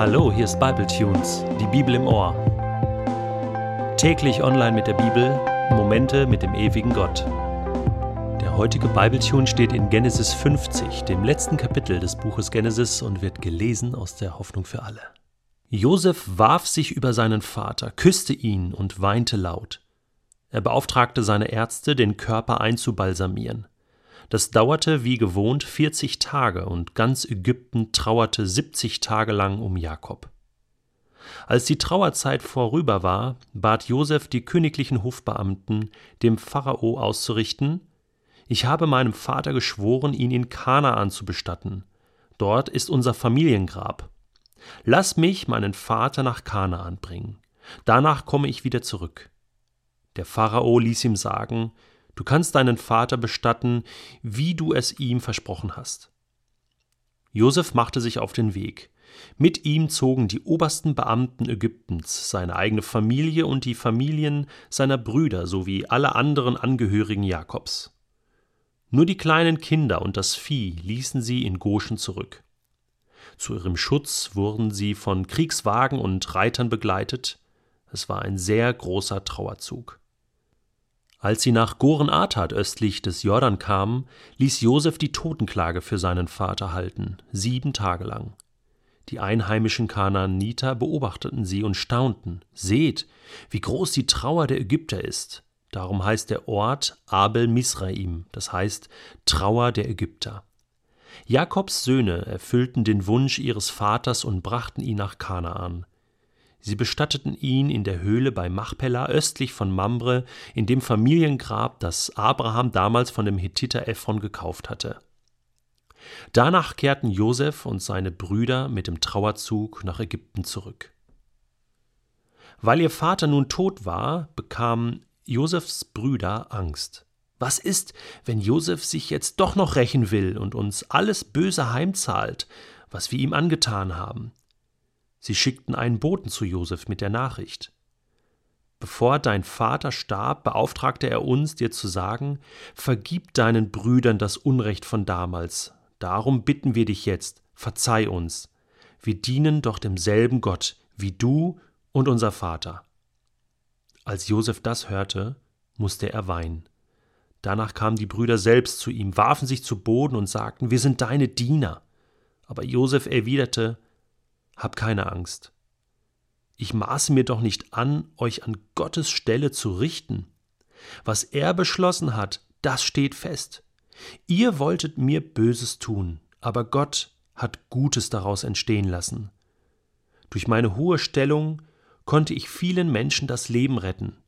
Hallo, hier ist Bible Tunes, die Bibel im Ohr. Täglich online mit der Bibel, Momente mit dem ewigen Gott. Der heutige Bible Tune steht in Genesis 50, dem letzten Kapitel des Buches Genesis und wird gelesen aus der Hoffnung für alle. Josef warf sich über seinen Vater, küsste ihn und weinte laut. Er beauftragte seine Ärzte, den Körper einzubalsamieren. Das dauerte wie gewohnt 40 Tage und ganz Ägypten trauerte 70 Tage lang um Jakob. Als die Trauerzeit vorüber war, bat Josef die königlichen Hofbeamten, dem Pharao auszurichten: Ich habe meinem Vater geschworen, ihn in Kanaan zu bestatten. Dort ist unser Familiengrab. Lass mich meinen Vater nach Kanaan bringen. Danach komme ich wieder zurück. Der Pharao ließ ihm sagen: Du kannst deinen Vater bestatten, wie du es ihm versprochen hast. Josef machte sich auf den Weg. Mit ihm zogen die obersten Beamten Ägyptens, seine eigene Familie und die Familien seiner Brüder sowie alle anderen Angehörigen Jakobs. Nur die kleinen Kinder und das Vieh ließen sie in Goshen zurück. Zu ihrem Schutz wurden sie von Kriegswagen und Reitern begleitet. Es war ein sehr großer Trauerzug. Als sie nach Goren-Atat östlich des Jordan kamen, ließ Josef die Totenklage für seinen Vater halten, sieben Tage lang. Die einheimischen Kanaaniter beobachteten sie und staunten. Seht, wie groß die Trauer der Ägypter ist. Darum heißt der Ort Abel Misraim, das heißt Trauer der Ägypter. Jakobs Söhne erfüllten den Wunsch ihres Vaters und brachten ihn nach Kanaan. Sie bestatteten ihn in der Höhle bei Machpelah östlich von Mambre, in dem Familiengrab, das Abraham damals von dem Hethiter Ephron gekauft hatte. Danach kehrten Josef und seine Brüder mit dem Trauerzug nach Ägypten zurück. Weil ihr Vater nun tot war, bekamen Josefs Brüder Angst. Was ist, wenn Josef sich jetzt doch noch rächen will und uns alles Böse heimzahlt, was wir ihm angetan haben? Sie schickten einen Boten zu Josef mit der Nachricht. Bevor dein Vater starb, beauftragte er uns, dir zu sagen, vergib deinen Brüdern das Unrecht von damals. Darum bitten wir dich jetzt, verzeih uns. Wir dienen doch demselben Gott, wie du und unser Vater. Als Josef das hörte, musste er weinen. Danach kamen die Brüder selbst zu ihm, warfen sich zu Boden und sagten, wir sind deine Diener. Aber Josef erwiderte, hab keine Angst. Ich maße mir doch nicht an, euch an Gottes Stelle zu richten. Was er beschlossen hat, das steht fest. Ihr wolltet mir Böses tun, aber Gott hat Gutes daraus entstehen lassen. Durch meine hohe Stellung konnte ich vielen Menschen das Leben retten.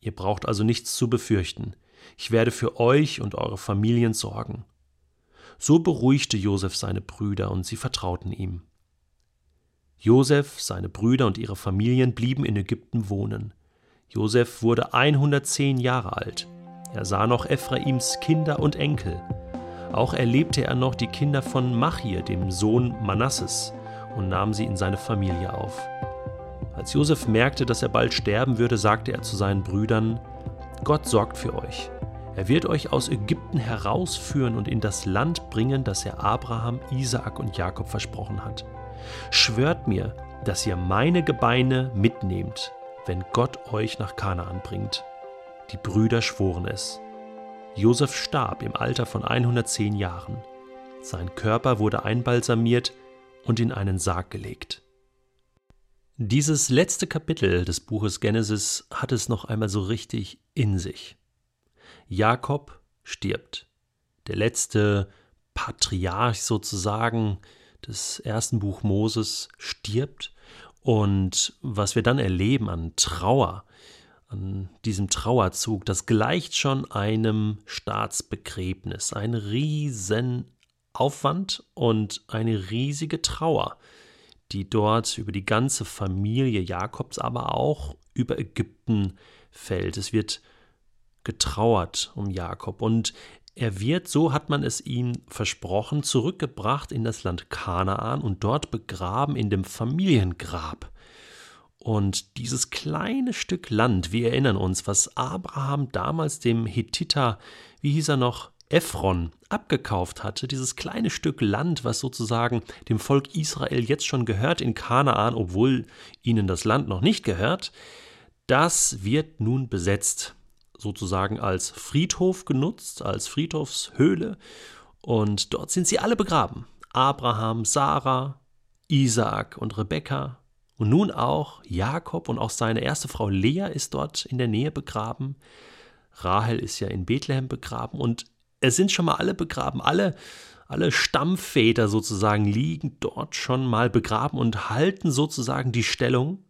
Ihr braucht also nichts zu befürchten. Ich werde für euch und eure Familien sorgen. So beruhigte Josef seine Brüder und sie vertrauten ihm. Josef, seine Brüder und ihre Familien blieben in Ägypten wohnen. Josef wurde 110 Jahre alt. Er sah noch Ephraims Kinder und Enkel. Auch erlebte er noch die Kinder von Machir, dem Sohn Manasses, und nahm sie in seine Familie auf. Als Josef merkte, dass er bald sterben würde, sagte er zu seinen Brüdern: Gott sorgt für euch. Er wird euch aus Ägypten herausführen und in das Land bringen, das er Abraham, Isaak und Jakob versprochen hat. Schwört mir, dass ihr meine Gebeine mitnehmt, wenn Gott euch nach Kanaan bringt. Die Brüder schworen es. Josef starb im Alter von 110 Jahren. Sein Körper wurde einbalsamiert und in einen Sarg gelegt. Dieses letzte Kapitel des Buches Genesis hat es noch einmal so richtig in sich. Jakob stirbt. Der letzte Patriarch sozusagen, des ersten Buch Moses stirbt und was wir dann erleben an Trauer, an diesem Trauerzug, das gleicht schon einem Staatsbegräbnis, ein Riesenaufwand und eine riesige Trauer, die dort über die ganze Familie Jakobs, aber auch über Ägypten fällt. Es wird getrauert um Jakob und er wird, so hat man es ihm versprochen, zurückgebracht in das Land Kanaan und dort begraben in dem Familiengrab. Und dieses kleine Stück Land, wir erinnern uns, was Abraham damals dem Hethiter, wie hieß er noch, Ephron abgekauft hatte, dieses kleine Stück Land, was sozusagen dem Volk Israel jetzt schon gehört in Kanaan, obwohl ihnen das Land noch nicht gehört, das wird nun besetzt, sozusagen als Friedhof genutzt, als Friedhofshöhle, und dort sind sie alle begraben. Abraham, Sarah, Isaak und Rebekka. Und nun auch Jakob und auch seine erste Frau Lea ist dort in der Nähe begraben. Rahel ist ja in Bethlehem begraben. Und es sind schon mal alle begraben, alle, alle Stammväter sozusagen liegen dort schon mal begraben und halten sozusagen die Stellung,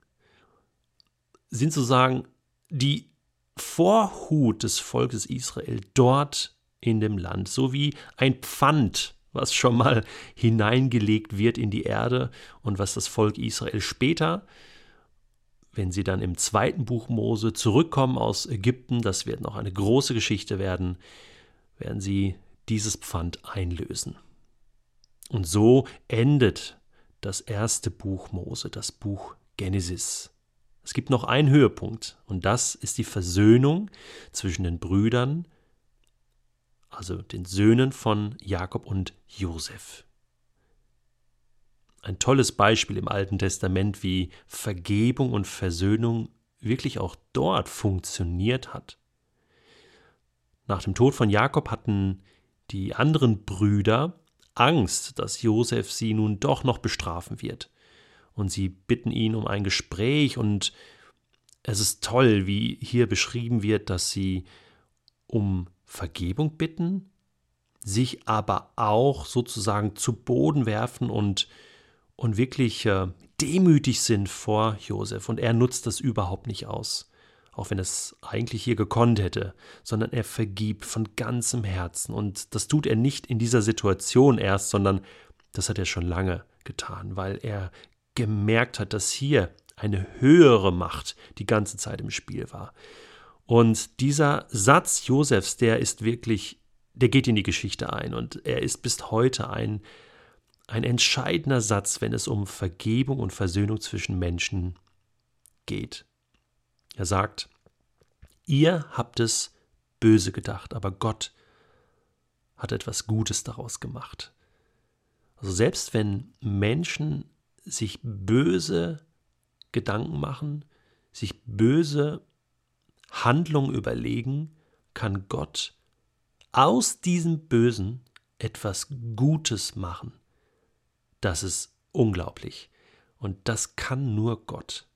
sind sozusagen die Vorhut des Volkes Israel dort in dem Land, so wie ein Pfand, was schon mal hineingelegt wird in die Erde und was das Volk Israel später, wenn sie dann im zweiten Buch Mose zurückkommen aus Ägypten, das wird noch eine große Geschichte werden, werden sie dieses Pfand einlösen. Und so endet das erste Buch Mose, das Buch Genesis. Es gibt noch einen Höhepunkt, und das ist die Versöhnung zwischen den Brüdern, also den Söhnen von Jakob und Josef. Ein tolles Beispiel im Alten Testament, wie Vergebung und Versöhnung wirklich auch dort funktioniert hat. Nach dem Tod von Jakob hatten die anderen Brüder Angst, dass Josef sie nun doch noch bestrafen wird. Und sie bitten ihn um ein Gespräch und es ist toll, wie hier beschrieben wird, dass sie um Vergebung bitten, sich aber auch sozusagen zu Boden werfen und, und wirklich äh, demütig sind vor Josef. Und er nutzt das überhaupt nicht aus auch wenn es eigentlich hier gekonnt hätte, sondern er vergibt von ganzem Herzen. Und das tut er nicht in dieser Situation erst, sondern das hat er schon lange getan, weil er gemerkt hat, dass hier eine höhere Macht die ganze Zeit im Spiel war. Und dieser Satz Josefs, der ist wirklich, der geht in die Geschichte ein und er ist bis heute ein, ein entscheidender Satz, wenn es um Vergebung und Versöhnung zwischen Menschen geht. Er sagt, ihr habt es böse gedacht, aber Gott hat etwas Gutes daraus gemacht. Also selbst wenn Menschen sich böse Gedanken machen, sich böse Handlungen überlegen, kann Gott aus diesem Bösen etwas Gutes machen. Das ist unglaublich. Und das kann nur Gott.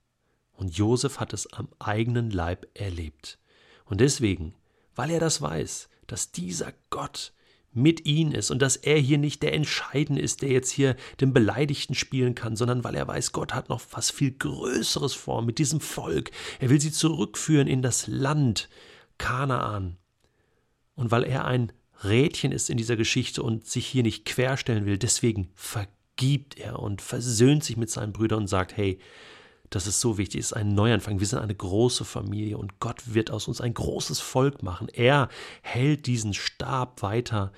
Und Josef hat es am eigenen Leib erlebt. Und deswegen, weil er das weiß, dass dieser Gott mit ihm ist und dass er hier nicht der Entscheidende ist, der jetzt hier den Beleidigten spielen kann, sondern weil er weiß, Gott hat noch was viel Größeres vor mit diesem Volk. Er will sie zurückführen in das Land Kanaan. Und weil er ein Rädchen ist in dieser Geschichte und sich hier nicht querstellen will, deswegen vergibt er und versöhnt sich mit seinen Brüdern und sagt, hey, das ist so wichtig, es ist ein Neuanfang. Wir sind eine große Familie und Gott wird aus uns ein großes Volk machen. Er hält diesen Stab weiter,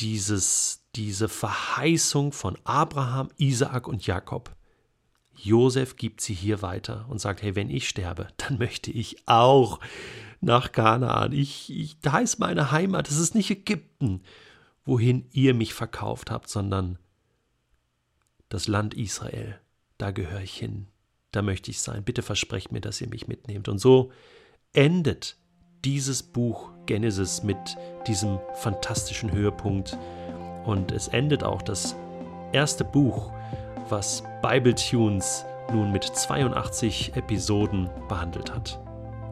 dieses, diese Verheißung von Abraham, Isaak und Jakob. Josef gibt sie hier weiter und sagt: Hey, wenn ich sterbe, dann möchte ich auch nach Kanaan. Ich, ich, da ist meine Heimat. Es ist nicht Ägypten, wohin ihr mich verkauft habt, sondern das Land Israel da gehöre ich hin, da möchte ich sein, bitte versprecht mir, dass ihr mich mitnehmt. Und so endet dieses Buch Genesis mit diesem fantastischen Höhepunkt. Und es endet auch das erste Buch, was Bible Tunes nun mit 82 Episoden behandelt hat.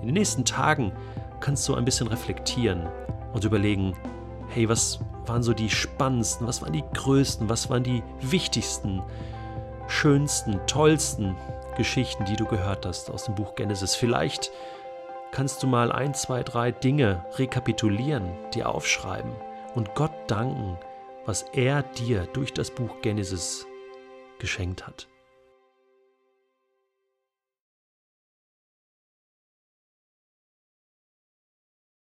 In den nächsten Tagen kannst du ein bisschen reflektieren und überlegen, hey, was waren so die spannendsten, was waren die größten, was waren die wichtigsten schönsten, tollsten Geschichten, die du gehört hast aus dem Buch Genesis. Vielleicht kannst du mal ein, zwei, drei Dinge rekapitulieren, dir aufschreiben und Gott danken, was er dir durch das Buch Genesis geschenkt hat.